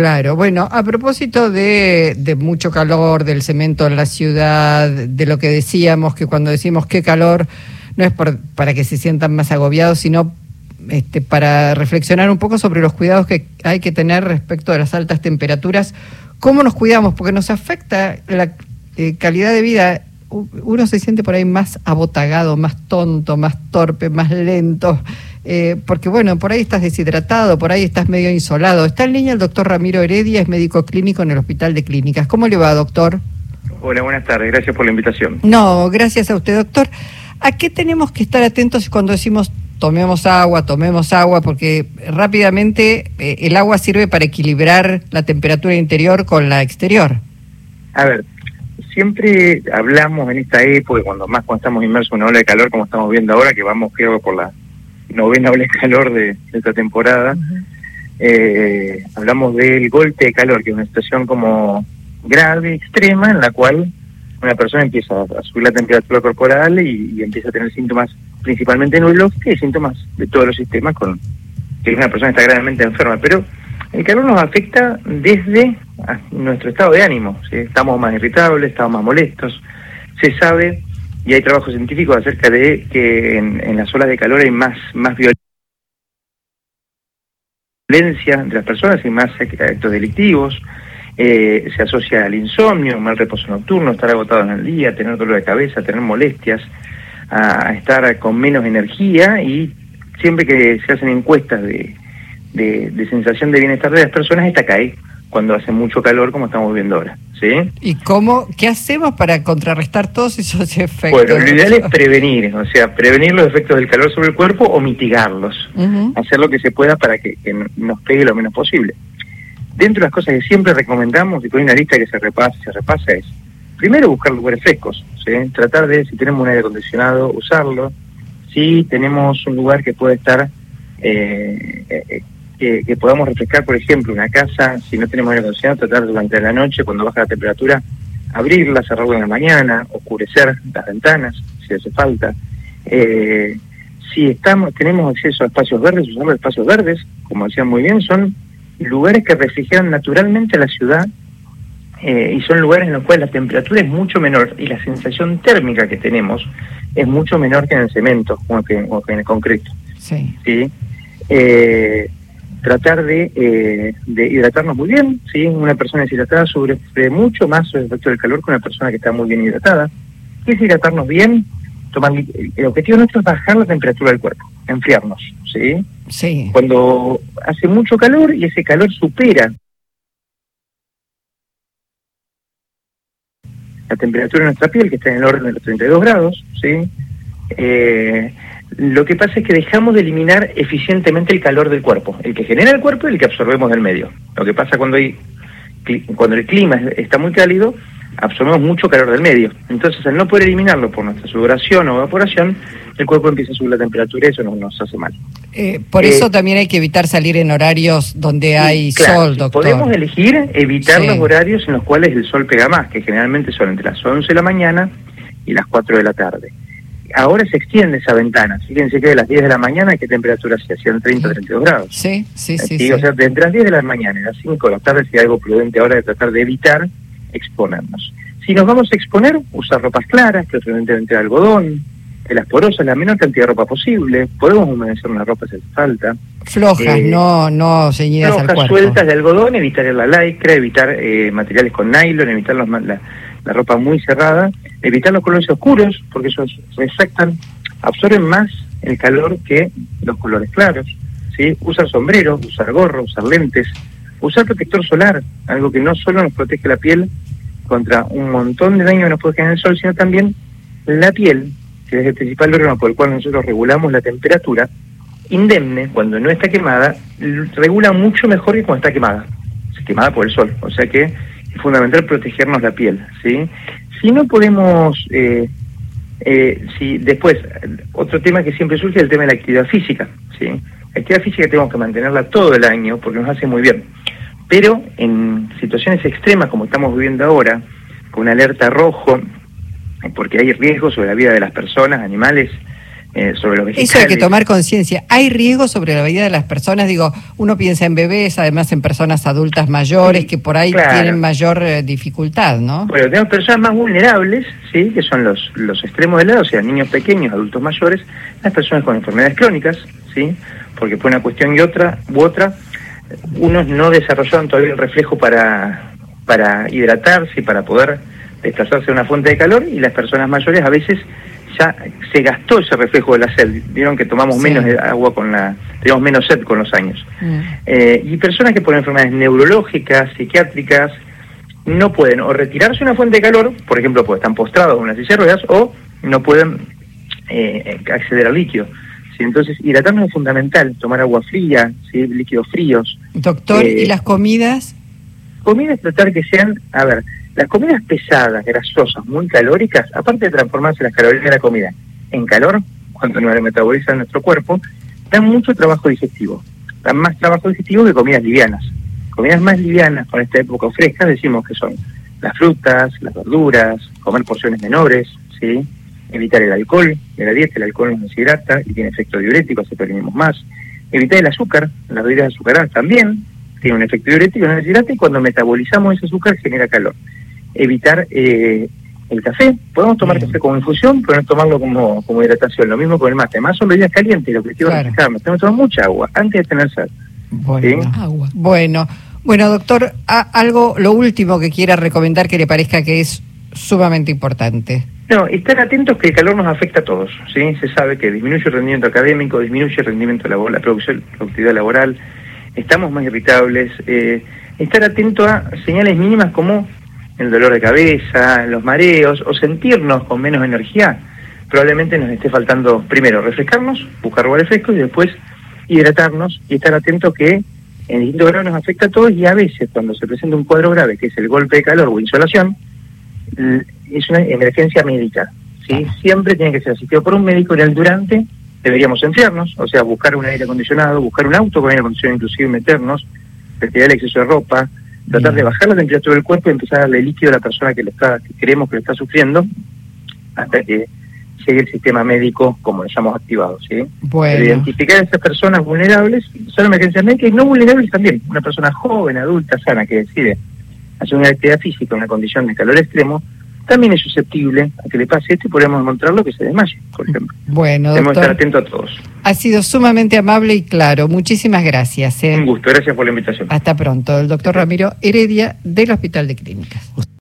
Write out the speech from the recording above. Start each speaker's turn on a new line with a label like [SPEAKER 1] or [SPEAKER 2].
[SPEAKER 1] Claro, bueno, a propósito de, de, mucho calor, del cemento en la ciudad, de lo que decíamos, que cuando decimos qué calor, no es por, para que se sientan más agobiados, sino este, para reflexionar un poco sobre los cuidados que hay que tener respecto a las altas temperaturas. ¿Cómo nos cuidamos? Porque nos afecta la eh, calidad de vida. Uno se siente por ahí más abotagado, más tonto, más torpe, más lento. Eh, porque bueno, por ahí estás deshidratado, por ahí estás medio insolado. Está en línea el doctor Ramiro Heredia, es médico clínico en el Hospital de Clínicas. ¿Cómo le va, doctor?
[SPEAKER 2] Hola, buenas tardes, gracias por la invitación.
[SPEAKER 1] No, gracias a usted, doctor. ¿A qué tenemos que estar atentos cuando decimos tomemos agua, tomemos agua? Porque rápidamente eh, el agua sirve para equilibrar la temperatura interior con la exterior.
[SPEAKER 2] A ver, siempre hablamos en esta época, cuando más cuando estamos inmersos en una ola de calor, como estamos viendo ahora, que vamos creo por la novena ola de calor de, esta temporada, eh, hablamos del golpe de calor, que es una situación como grave, extrema, en la cual una persona empieza a subir la temperatura corporal y, empieza a tener síntomas principalmente neurológicos y síntomas de todos los sistemas con que una persona está gravemente enferma. Pero el calor nos afecta desde nuestro estado de ánimo. Estamos más irritables, estamos más molestos. Se sabe, y hay trabajos científicos acerca de que en, las olas de calor hay más, más violencia entre las personas y más actos delictivos. Eh, se asocia al insomnio, mal reposo nocturno, estar agotado en el día, tener dolor de cabeza, tener molestias, a, estar con menos energía y siempre que se hacen encuestas de, de, sensación de bienestar de las personas, esta cae cuando hace mucho calor como estamos viendo ahora. ¿sí?
[SPEAKER 1] ¿Y cómo, qué hacemos para contrarrestar todos esos efectos?
[SPEAKER 2] Bueno, lo ideal es prevenir, o sea, prevenir los efectos del calor sobre el cuerpo o mitigarlos, hacer lo que se pueda para que, nos pegue lo menos posible. Dentro de las cosas que siempre recomendamos, y con una lista que se repasa, se repasa es, primero buscar lugares frescos, ¿sí? tratar de, si tenemos un aire acondicionado, usarlo, si tenemos un lugar que puede estar eh, eh, que, podamos refrescar, por ejemplo, una casa, si no tenemos aire acondicionado, tratar durante la noche, cuando baja la temperatura, abrirla, cerrarla en la mañana, oscurecer las ventanas, si hace falta. Eh, si estamos tenemos acceso a espacios verdes, usamos espacios verdes, como decían muy bien, son lugares que refrigeran naturalmente la ciudad eh, y son lugares en los cuales la temperatura es mucho menor y la sensación térmica que tenemos es mucho menor que en el cemento o que, en el concreto.
[SPEAKER 1] Sí.
[SPEAKER 2] ¿sí? Eh, tratar de, eh, de hidratarnos muy bien, ¿sí? Una persona deshidratada sufre mucho más el efecto del calor que una persona que está muy bien hidratada. ¿Qué es hidratarnos bien? Tomar, el objetivo nuestro es bajar la temperatura del cuerpo, enfriarnos, ¿sí?
[SPEAKER 1] Sí.
[SPEAKER 2] Cuando hace mucho calor y ese calor supera la temperatura de nuestra piel, que está en el orden de los 32 grados, ¿sí? Eh, lo que pasa es que dejamos de eliminar eficientemente el calor del cuerpo, el que genera el cuerpo y el que absorbemos del medio. Lo que pasa cuando hay cuando el clima está muy cálido, absorbemos mucho calor del medio. Entonces, al no poder eliminarlo por nuestra sudoración o evaporación, el cuerpo empieza a subir la temperatura y eso nos, nos hace mal.
[SPEAKER 1] Eh, por eso eh, también hay que evitar salir en horarios donde hay sol, doctor.
[SPEAKER 2] Podemos elegir evitar los horarios en los cuales el sol pega más, que generalmente son entre las 11 de la mañana y las 4 de la tarde ahora se extiende esa ventana. Fíjense que de las 10 de la mañana, ¿qué temperatura se hacían? 30, 32 grados.
[SPEAKER 1] Sí, sí, sí,
[SPEAKER 2] O sea, entre las 10 de la mañana y las 5 de la tarde sería algo prudente ahora de tratar de evitar exponernos. Si nos vamos a exponer, usar ropas claras, preferentemente de algodón, de las porosas, la menor cantidad de ropa posible. Podemos humedecer una ropa si hace falta.
[SPEAKER 1] Flojas, eh, no, no ceñidas
[SPEAKER 2] flojas,
[SPEAKER 1] al
[SPEAKER 2] sueltas de algodón, evitar la lycra, evitar eh, materiales con nylon, evitar los, la, la ropa muy cerrada, evitar los colores oscuros, porque esos reflectan, absorben más el calor que los colores claros, ¿sí? usar sombrero, usar gorro, usar lentes, usar protector solar, algo que no solo nos protege la piel contra un montón de daño que nos puede generar el sol, sino también la piel, que es el principal órgano por el cual nosotros regulamos la temperatura, indemne, cuando no está quemada, regula mucho mejor que cuando está quemada, quemada por el sol. O sea que es fundamental protegernos la piel, ¿sí? Si no podemos, eh, eh, si después, otro tema que siempre surge es el tema de la actividad física, ¿sí? La actividad física tenemos que mantenerla todo el año porque nos hace muy bien, pero en situaciones extremas como estamos viviendo ahora, con una alerta rojo, porque hay riesgos sobre la vida de las personas, animales, eh, sobre los vegetales.
[SPEAKER 1] Eso hay que tomar conciencia. ¿Hay riesgo sobre la vida de las personas? Digo, uno piensa en bebés, además en personas adultas mayores
[SPEAKER 2] Sí,
[SPEAKER 1] que por ahí
[SPEAKER 2] claro.
[SPEAKER 1] tienen mayor eh, dificultad, ¿no?
[SPEAKER 2] Bueno, tenemos personas más vulnerables, ¿sí? que son los, los extremos de la edad, o sea, niños pequeños, adultos mayores, las personas con enfermedades crónicas, ¿sí? porque por una cuestión y otra u otra, unos no desarrollaron todavía el reflejo para, para hidratarse y para poder desplazarse a una fuente de calor, y las personas mayores a veces ya se gastó ese reflejo de la sed, vieron que tomamos
[SPEAKER 1] Sí.
[SPEAKER 2] menos agua con la, tenemos menos sed con los años.
[SPEAKER 1] Mm.
[SPEAKER 2] Eh, y personas que por enfermedades neurológicas, psiquiátricas, no pueden o retirarse una fuente de calor, por ejemplo, porque están postrados en una silla de ruedas, o no pueden eh, acceder al líquido. ¿sí? Entonces, hidratarnos es fundamental, tomar agua fría, ¿sí? líquidos fríos.
[SPEAKER 1] Doctor,
[SPEAKER 2] Eh,
[SPEAKER 1] ¿y las comidas?
[SPEAKER 2] Comidas tratar que sean, a ver, las comidas pesadas, grasosas, muy calóricas, aparte de transformarse las calorías de la comida en calor, cuando nos metaboliza nuestro cuerpo, dan mucho trabajo digestivo. Dan más trabajo digestivo que comidas livianas. Comidas más livianas con esta época fresca decimos que son las frutas, las verduras, comer porciones menores, ¿sí? evitar el alcohol de la dieta, el alcohol nos deshidrata y tiene efecto diurético, así prevenimos más. Evitar el azúcar, las bebidas azucaradas también tiene un efecto diurético, nos deshidrata y cuando metabolizamos ese azúcar genera calor. Evitar eh, el café, podemos tomar
[SPEAKER 1] Bien.
[SPEAKER 2] café como infusión, pero no tomarlo como, como hidratación, lo mismo con el mate. Más son bebidas calientes, lo que quiero
[SPEAKER 1] Claro.
[SPEAKER 2] refrescarme. Tenemos que tomar mucha agua antes de tener sed.
[SPEAKER 1] Bueno.
[SPEAKER 2] ¿sí?
[SPEAKER 3] Agua.
[SPEAKER 1] Bueno, bueno, doctor, a- algo, lo último que quiera recomendar que le parezca que es sumamente importante.
[SPEAKER 2] No, estar atentos que el calor nos afecta a todos, ¿sí? Se sabe que disminuye el rendimiento académico, disminuye el rendimiento laboral, la producción, productividad laboral, estamos más irritables, eh, estar atento a señales mínimas como el dolor de cabeza, los mareos o sentirnos con menos energía, probablemente nos esté faltando primero refrescarnos, buscar lugares frescos y después hidratarnos y estar atentos que en distintos grados nos afecta a todos y a veces cuando se presenta un cuadro grave que es el golpe de calor o insolación, es una emergencia médica. ¿sí? Siempre tiene que ser asistido por un médico en el durante deberíamos enfriarnos, o sea, buscar un aire acondicionado, buscar un auto con aire acondicionado inclusive meternos, retirar el exceso de ropa, tratar de bajar la temperatura del cuerpo y empezar a darle líquido a la persona que, le está, que creemos que lo está sufriendo hasta que llegue el sistema médico como lo hayamos activado. ¿sí?
[SPEAKER 1] Bueno,
[SPEAKER 2] identificar a esas personas vulnerables, son emergencias médicas y no vulnerables también. Una persona joven, adulta, sana, que decide hacer una actividad física en una condición de calor extremo, también es susceptible a que le pase esto y podemos encontrarlo que se desmaye, por ejemplo.
[SPEAKER 1] bueno,
[SPEAKER 2] Tenemos que estar atentos a todos.
[SPEAKER 1] ha sido sumamente amable y claro. Muchísimas gracias. ¿eh?
[SPEAKER 2] Un gusto, gracias por la invitación.
[SPEAKER 1] Hasta pronto. El doctor Ramiro Heredia del Hospital de Clínicas.